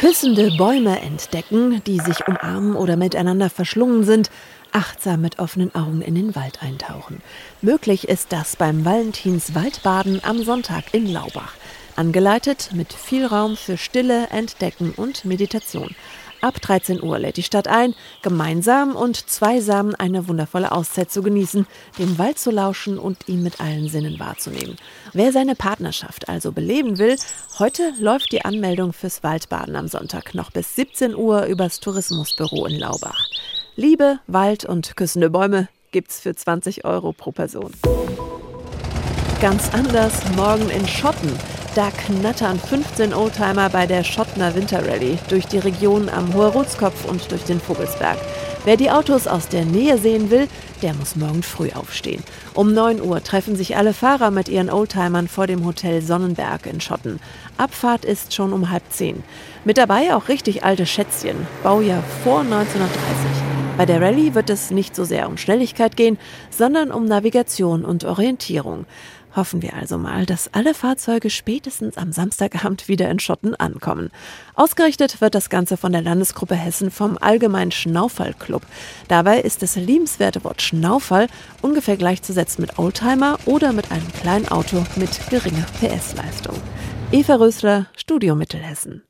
Küssende Bäume entdecken, die sich umarmen oder miteinander verschlungen sind, achtsam mit offenen Augen in den Wald eintauchen. Möglich ist das beim Valentins Waldbaden am Sonntag in Laubach. Angeleitet mit viel Raum für Stille, Entdecken und Meditation. Ab 13 Uhr lädt die Stadt ein, gemeinsam und zweisam eine wundervolle Auszeit zu genießen, dem Wald zu lauschen und ihn mit allen Sinnen wahrzunehmen. Wer seine Partnerschaft also beleben will, heute läuft die Anmeldung fürs Waldbaden am Sonntag noch bis 17 Uhr übers Tourismusbüro in Laubach. Liebe, Wald und küssende Bäume gibt's für 20 Euro pro Person. Ganz anders morgen in Schotten. Da knattern 15 Oldtimer bei der Schottner Winterrally durch die Region am Hoher und durch den Vogelsberg. Wer die Autos aus der Nähe sehen will, der muss morgen früh aufstehen. Um 9 Uhr treffen sich alle Fahrer mit ihren Oldtimern vor dem Hotel Sonnenberg in Schotten. Abfahrt ist schon um halb zehn. Mit dabei auch richtig alte Schätzchen, Baujahr vor 1930. Bei der Rallye wird es nicht so sehr um Schnelligkeit gehen, sondern um Navigation und Orientierung. Hoffen wir also mal, dass alle Fahrzeuge spätestens am Samstagabend wieder in Schotten ankommen. Ausgerichtet wird das Ganze von der Landesgruppe Hessen vom Allgemeinen Schnaufall-Club. Dabei ist das liebenswerte Wort Schnaufall ungefähr gleichzusetzen mit Oldtimer oder mit einem kleinen Auto mit geringer PS-Leistung. Eva Rösler, Studio Mittelhessen.